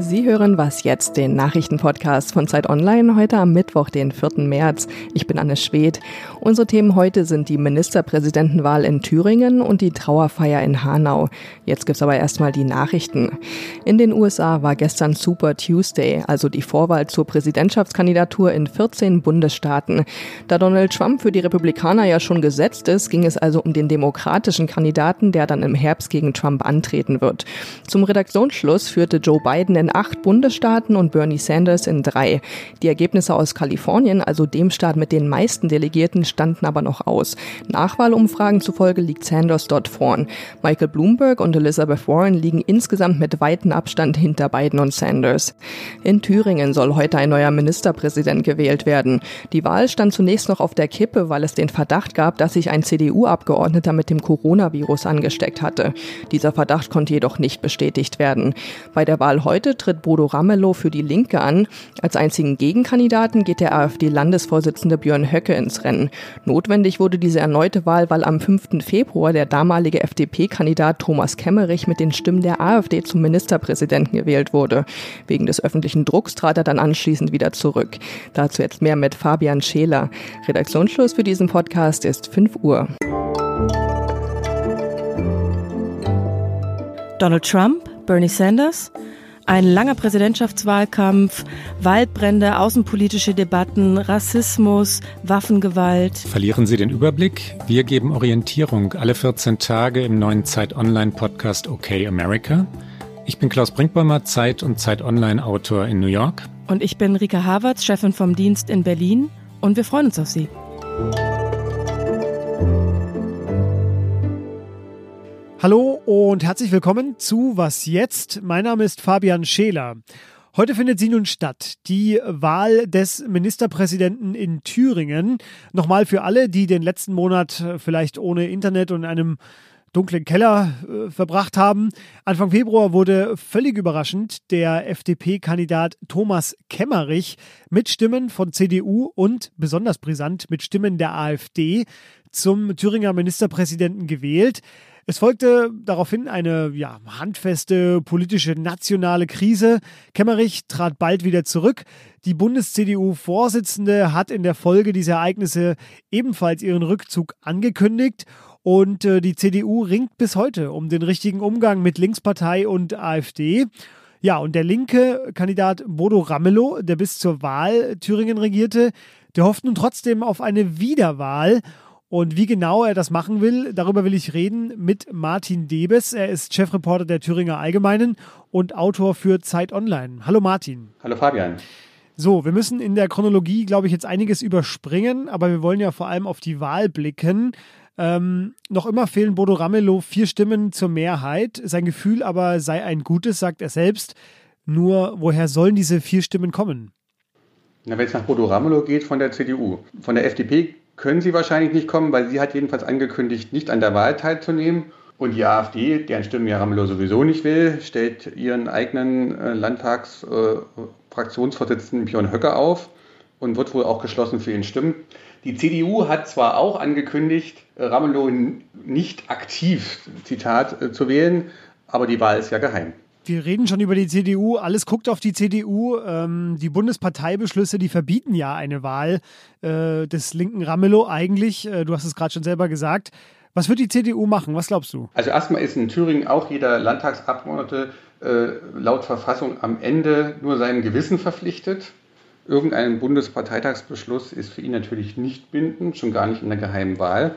Sie hören was jetzt, den Nachrichtenpodcast von Zeit Online, heute am Mittwoch, den 4. März. Ich bin Anne Schwedt. Unsere Themen heute sind die Ministerpräsidentenwahl in Thüringen und die Trauerfeier in Hanau. Jetzt gibt's aber erstmal die Nachrichten. In den USA war gestern Super Tuesday, also die Vorwahl zur Präsidentschaftskandidatur in 14 Bundesstaaten. Da Donald Trump für die Republikaner ja schon gesetzt ist, ging es also um den demokratischen Kandidaten, der dann im Herbst gegen Trump antreten wird. Zum Redaktionsschluss führte Joe Biden in acht Bundesstaaten und Bernie Sanders in drei. Die Ergebnisse aus Kalifornien, also dem Staat mit den meisten Delegierten, standen aber noch aus. Nachwahlumfragen zufolge liegt Sanders dort vorn. Michael Bloomberg und Elizabeth Warren liegen insgesamt mit weitem Abstand hinter Biden und Sanders. In Thüringen soll heute ein neuer Ministerpräsident gewählt werden. Die Wahl stand zunächst noch auf der Kippe, weil es den Verdacht gab, dass sich ein CDU-Abgeordneter mit dem Coronavirus angesteckt hatte. Dieser Verdacht konnte jedoch nicht bestätigt werden. Bei der Wahl heute tritt Bodo Ramelow für die Linke an. Als einzigen Gegenkandidaten geht der AfD-Landesvorsitzende Björn Höcke ins Rennen. Notwendig wurde diese erneute Wahl, weil am 5. Februar der damalige FDP-Kandidat Thomas Kemmerich mit den Stimmen der AfD zum Ministerpräsidenten gewählt wurde. Wegen des öffentlichen Drucks trat er dann anschließend wieder zurück. Dazu jetzt mehr mit Fabian Scheler. Redaktionsschluss für diesen Podcast ist 5 Uhr. Donald Trump, Bernie Sanders, ein langer Präsidentschaftswahlkampf, Waldbrände, außenpolitische Debatten, Rassismus, Waffengewalt. Verlieren Sie den Überblick? Wir geben Orientierung alle 14 Tage im neuen Zeit Online Podcast OK America. Ich bin Klaus Brinkbäumer, Zeit und Zeit Online Autor in New York. Und ich bin Rika Havertz, Chefin vom Dienst in Berlin. Und wir freuen uns auf Sie. Hallo und herzlich willkommen zu Was jetzt? Mein Name ist Fabian Scheler. Heute findet sie nun statt, die Wahl des Ministerpräsidenten in Thüringen. Nochmal für alle, die den letzten Monat vielleicht ohne Internet und einem dunklen Keller äh, verbracht haben. Anfang Februar wurde völlig überraschend der FDP-Kandidat Thomas Kemmerich mit Stimmen von CDU und besonders brisant mit Stimmen der AfD zum Thüringer Ministerpräsidenten gewählt. Es folgte daraufhin eine ja, handfeste politische nationale Krise. Kemmerich trat bald wieder zurück. Die Bundes-CDU-Vorsitzende hat in der Folge dieser Ereignisse ebenfalls ihren Rückzug angekündigt. Und äh, die CDU ringt bis heute um den richtigen Umgang mit Linkspartei und AfD. Ja, und der linke Kandidat Bodo Ramelow, der bis zur Wahl Thüringen regierte, der hofft nun trotzdem auf eine Wiederwahl. Und wie genau er das machen will, darüber will ich reden mit Martin Debes. Er ist Chefreporter der Thüringer Allgemeinen und Autor für Zeit Online. Hallo Martin. Hallo Fabian. So, wir müssen in der Chronologie, glaube ich, jetzt einiges überspringen, aber wir wollen ja vor allem auf die Wahl blicken. Ähm, noch immer fehlen Bodo Ramelow vier Stimmen zur Mehrheit. Sein Gefühl aber sei ein gutes, sagt er selbst. Nur, woher sollen diese vier Stimmen kommen? Na, wenn es nach Bodo Ramelow geht, von der CDU. Von der FDP können sie wahrscheinlich nicht kommen, weil sie hat jedenfalls angekündigt, nicht an der Wahl teilzunehmen. Und die AfD, deren Stimmen ja Ramelow sowieso nicht will, stellt ihren eigenen äh, Landtagsfraktionsvorsitzenden äh, Björn Höcke auf und wird wohl auch geschlossen für ihn stimmen. Die CDU hat zwar auch angekündigt, Ramelow nicht aktiv, Zitat, äh, zu wählen, aber die Wahl ist ja geheim. Wir reden schon über die CDU. Alles guckt auf die CDU. Ähm, die Bundesparteibeschlüsse, die verbieten ja eine Wahl äh, des linken Ramelow eigentlich. Äh, du hast es gerade schon selber gesagt. Was wird die CDU machen? Was glaubst du? Also erstmal ist in Thüringen auch jeder Landtagsabgeordnete äh, laut Verfassung am Ende nur seinem Gewissen verpflichtet. Irgendein Bundesparteitagsbeschluss ist für ihn natürlich nicht bindend, schon gar nicht in der geheimen Wahl.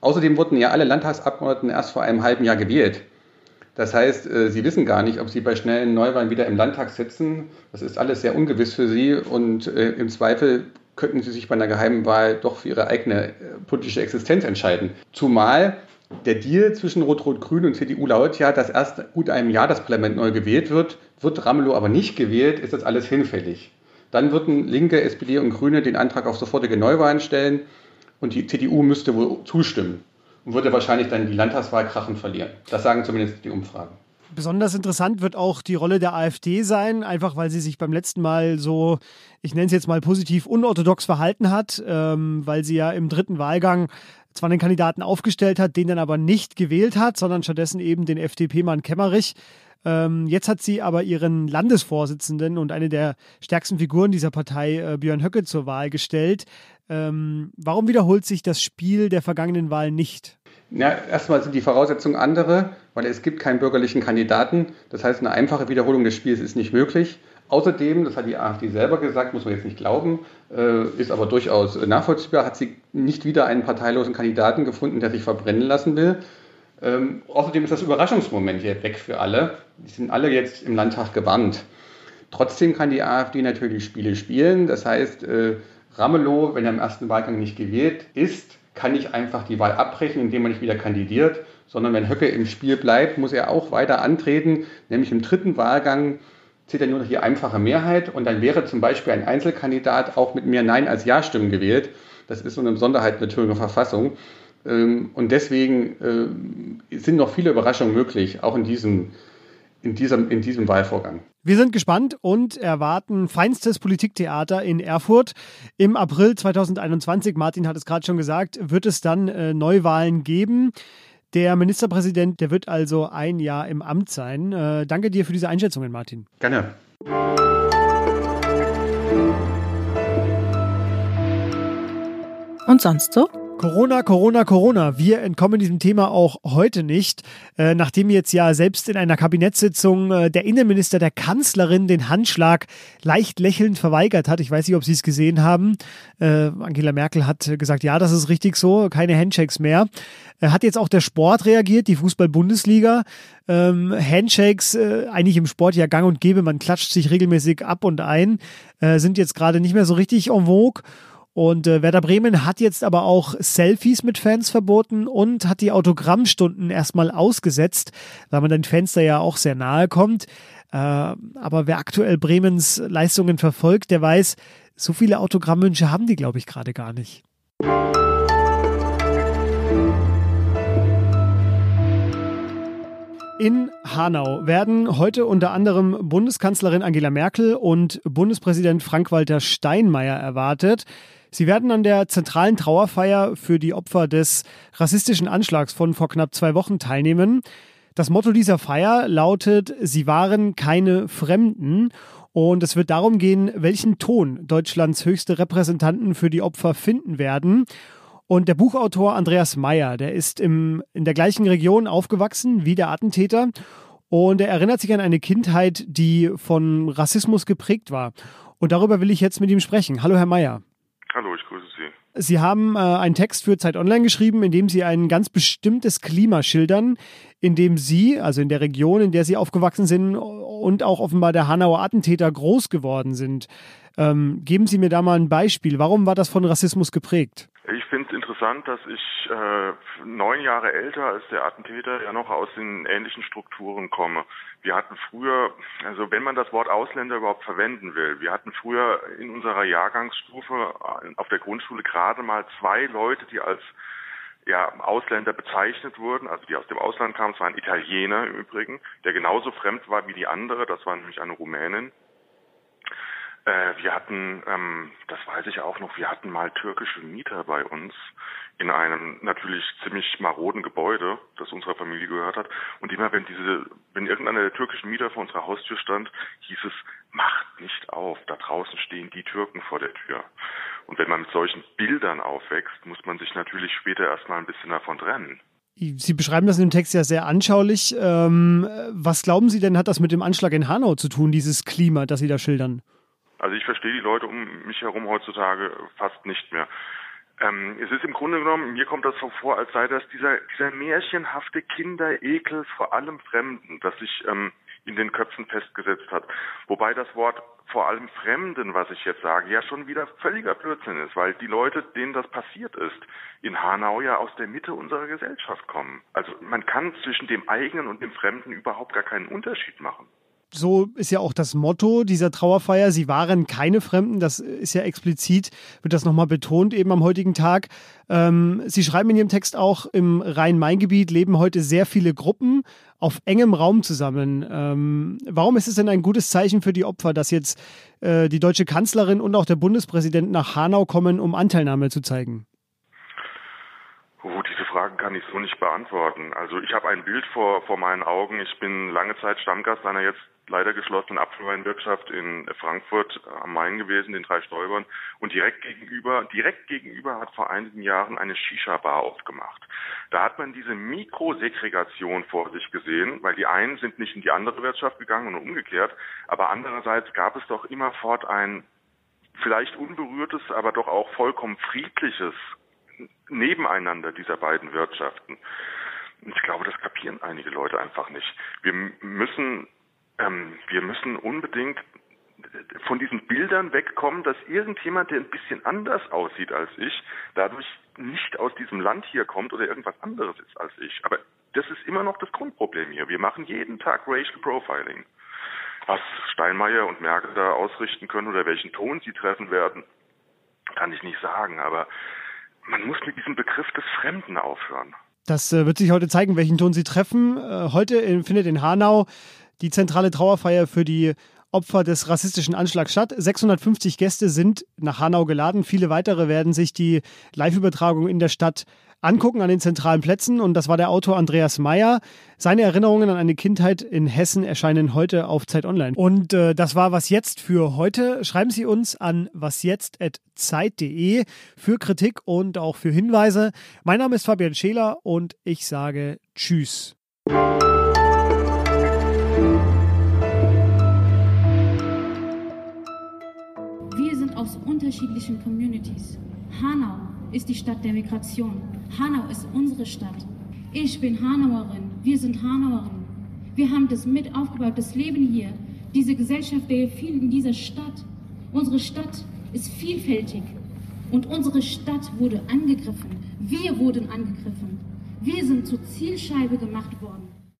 Außerdem wurden ja alle Landtagsabgeordneten erst vor einem halben Jahr gewählt. Das heißt, äh, sie wissen gar nicht, ob sie bei schnellen Neuwahlen wieder im Landtag sitzen. Das ist alles sehr ungewiss für sie und äh, im Zweifel könnten sie sich bei einer geheimen Wahl doch für ihre eigene äh, politische Existenz entscheiden. Zumal der Deal zwischen Rot-Rot-Grün und CDU lautet ja, dass erst gut einem Jahr das Parlament neu gewählt wird. Wird Ramelow aber nicht gewählt, ist das alles hinfällig. Dann würden Linke, SPD und Grüne den Antrag auf sofortige Neuwahlen stellen und die CDU müsste wohl zustimmen und würde wahrscheinlich dann die Landtagswahl krachen verlieren. Das sagen zumindest die Umfragen. Besonders interessant wird auch die Rolle der AfD sein, einfach weil sie sich beim letzten Mal so, ich nenne es jetzt mal positiv, unorthodox verhalten hat, ähm, weil sie ja im dritten Wahlgang zwar einen Kandidaten aufgestellt hat, den dann aber nicht gewählt hat, sondern stattdessen eben den FDP-Mann Kemmerich. Ähm, jetzt hat sie aber ihren Landesvorsitzenden und eine der stärksten Figuren dieser Partei, äh, Björn Höcke, zur Wahl gestellt. Ähm, warum wiederholt sich das Spiel der vergangenen Wahl nicht? Ja, erstmal sind die Voraussetzungen andere, weil es gibt keinen bürgerlichen Kandidaten. Das heißt, eine einfache Wiederholung des Spiels ist nicht möglich. Außerdem, das hat die AfD selber gesagt, muss man jetzt nicht glauben, äh, ist aber durchaus nachvollziehbar, hat sie nicht wieder einen parteilosen Kandidaten gefunden, der sich verbrennen lassen will. Ähm, außerdem ist das Überraschungsmoment hier weg für alle. Die sind alle jetzt im Landtag gewarnt. Trotzdem kann die AfD natürlich Spiele spielen. Das heißt, äh, Ramelow, wenn er im ersten Wahlgang nicht gewählt ist, kann nicht einfach die Wahl abbrechen, indem er nicht wieder kandidiert, sondern wenn Höcke im Spiel bleibt, muss er auch weiter antreten, nämlich im dritten Wahlgang zählt er nur noch die einfache Mehrheit und dann wäre zum Beispiel ein Einzelkandidat auch mit mehr Nein als Ja-Stimmen gewählt. Das ist so eine Besonderheit der Thüringer Verfassung. Ähm, und deswegen äh, sind noch viele Überraschungen möglich, auch in diesem, in diesem, in diesem Wahlvorgang. Wir sind gespannt und erwarten feinstes Politiktheater in Erfurt. Im April 2021, Martin hat es gerade schon gesagt, wird es dann äh, Neuwahlen geben. Der Ministerpräsident, der wird also ein Jahr im Amt sein. Äh, danke dir für diese Einschätzungen, Martin. Gerne. Und sonst so? Corona, Corona, Corona. Wir entkommen diesem Thema auch heute nicht, äh, nachdem jetzt ja selbst in einer Kabinettssitzung äh, der Innenminister der Kanzlerin den Handschlag leicht lächelnd verweigert hat. Ich weiß nicht, ob Sie es gesehen haben. Äh, Angela Merkel hat gesagt, ja, das ist richtig so, keine Handshakes mehr. Hat jetzt auch der Sport reagiert, die Fußball-Bundesliga. Ähm, Handshakes, eigentlich im Sport ja gang und gäbe, man klatscht sich regelmäßig ab und ein, sind jetzt gerade nicht mehr so richtig en vogue. Und äh, Werder Bremen hat jetzt aber auch Selfies mit Fans verboten und hat die Autogrammstunden erstmal ausgesetzt, weil man den Fans da ja auch sehr nahe kommt. Äh, aber wer aktuell Bremens Leistungen verfolgt, der weiß, so viele Autogrammwünsche haben die, glaube ich, gerade gar nicht. In Hanau werden heute unter anderem Bundeskanzlerin Angela Merkel und Bundespräsident Frank-Walter Steinmeier erwartet. Sie werden an der zentralen Trauerfeier für die Opfer des rassistischen Anschlags von vor knapp zwei Wochen teilnehmen. Das Motto dieser Feier lautet, Sie waren keine Fremden. Und es wird darum gehen, welchen Ton Deutschlands höchste Repräsentanten für die Opfer finden werden. Und der Buchautor Andreas Meyer, der ist im, in der gleichen Region aufgewachsen wie der Attentäter. Und er erinnert sich an eine Kindheit, die von Rassismus geprägt war. Und darüber will ich jetzt mit ihm sprechen. Hallo, Herr Meyer. Hallo, ich grüße Sie. Sie haben äh, einen Text für Zeit Online geschrieben, in dem Sie ein ganz bestimmtes Klima schildern, in dem Sie, also in der Region, in der Sie aufgewachsen sind und auch offenbar der Hanauer Attentäter groß geworden sind. Ähm, geben Sie mir da mal ein Beispiel. Warum war das von Rassismus geprägt? Ich finde es interessant, dass ich äh, neun Jahre älter als der Attentäter ja noch aus den ähnlichen Strukturen komme. Wir hatten früher, also wenn man das Wort Ausländer überhaupt verwenden will, wir hatten früher in unserer Jahrgangsstufe auf der Grundschule gerade mal zwei Leute, die als ja, Ausländer bezeichnet wurden, also die aus dem Ausland kamen. Es war ein Italiener im Übrigen, der genauso fremd war wie die andere, das war nämlich eine Rumänin. Äh, wir hatten, ähm, das weiß ich auch noch, wir hatten mal türkische Mieter bei uns in einem natürlich ziemlich maroden Gebäude, das unserer Familie gehört hat. Und immer wenn diese, wenn irgendeiner der türkischen Mieter vor unserer Haustür stand, hieß es, macht nicht auf, da draußen stehen die Türken vor der Tür. Und wenn man mit solchen Bildern aufwächst, muss man sich natürlich später erstmal ein bisschen davon trennen. Sie beschreiben das in dem Text ja sehr anschaulich. Ähm, was glauben Sie denn, hat das mit dem Anschlag in Hanau zu tun, dieses Klima, das Sie da schildern? Also ich verstehe die Leute um mich herum heutzutage fast nicht mehr. Ähm, es ist im Grunde genommen, mir kommt das so vor, als sei das dieser, dieser märchenhafte Kinderekel vor allem Fremden, das sich ähm, in den Köpfen festgesetzt hat. Wobei das Wort vor allem Fremden, was ich jetzt sage, ja schon wieder völliger Blödsinn ist, weil die Leute, denen das passiert ist, in Hanau ja aus der Mitte unserer Gesellschaft kommen. Also man kann zwischen dem eigenen und dem Fremden überhaupt gar keinen Unterschied machen so ist ja auch das Motto dieser Trauerfeier. Sie waren keine Fremden. Das ist ja explizit, wird das nochmal betont eben am heutigen Tag. Ähm, Sie schreiben in Ihrem Text auch, im Rhein-Main-Gebiet leben heute sehr viele Gruppen auf engem Raum zusammen. Ähm, warum ist es denn ein gutes Zeichen für die Opfer, dass jetzt äh, die deutsche Kanzlerin und auch der Bundespräsident nach Hanau kommen, um Anteilnahme zu zeigen? Oh, diese Fragen kann ich so nicht beantworten. Also ich habe ein Bild vor, vor meinen Augen. Ich bin lange Zeit Stammgast einer jetzt leider geschlossenen Apfelweinwirtschaft in Frankfurt am Main gewesen, den drei Stäubern. Und direkt gegenüber, direkt gegenüber hat vor einigen Jahren eine Shisha-Bar aufgemacht. Da hat man diese Mikrosegregation vor sich gesehen, weil die einen sind nicht in die andere Wirtschaft gegangen und umgekehrt. Aber andererseits gab es doch immerfort ein vielleicht unberührtes, aber doch auch vollkommen friedliches Nebeneinander dieser beiden Wirtschaften. Ich glaube, das kapieren einige Leute einfach nicht. Wir müssen, ähm, wir müssen unbedingt von diesen Bildern wegkommen, dass irgendjemand, der ein bisschen anders aussieht als ich, dadurch nicht aus diesem Land hier kommt oder irgendwas anderes ist als ich. Aber das ist immer noch das Grundproblem hier. Wir machen jeden Tag Racial Profiling. Was Steinmeier und Merkel da ausrichten können oder welchen Ton sie treffen werden, kann ich nicht sagen. Aber man muss mit diesem Begriff des Fremden aufhören. Das äh, wird sich heute zeigen, welchen Ton Sie treffen. Äh, heute in, findet in Hanau die zentrale Trauerfeier für die Opfer des rassistischen Anschlags statt. 650 Gäste sind nach Hanau geladen. Viele weitere werden sich die Live-Übertragung in der Stadt angucken an den zentralen Plätzen. Und das war der Autor Andreas Meyer. Seine Erinnerungen an eine Kindheit in Hessen erscheinen heute auf Zeit Online. Und äh, das war was jetzt für heute. Schreiben Sie uns an wasjetzt.zeit.de für Kritik und auch für Hinweise. Mein Name ist Fabian Scheler und ich sage Tschüss. Aus unterschiedlichen Communities. Hanau ist die Stadt der Migration. Hanau ist unsere Stadt. Ich bin Hanauerin, wir sind Hanauerin. Wir haben das mit aufgebaut, das Leben hier, diese Gesellschaft, der viel in dieser Stadt. Unsere Stadt ist vielfältig und unsere Stadt wurde angegriffen. Wir wurden angegriffen. Wir sind zur Zielscheibe gemacht worden.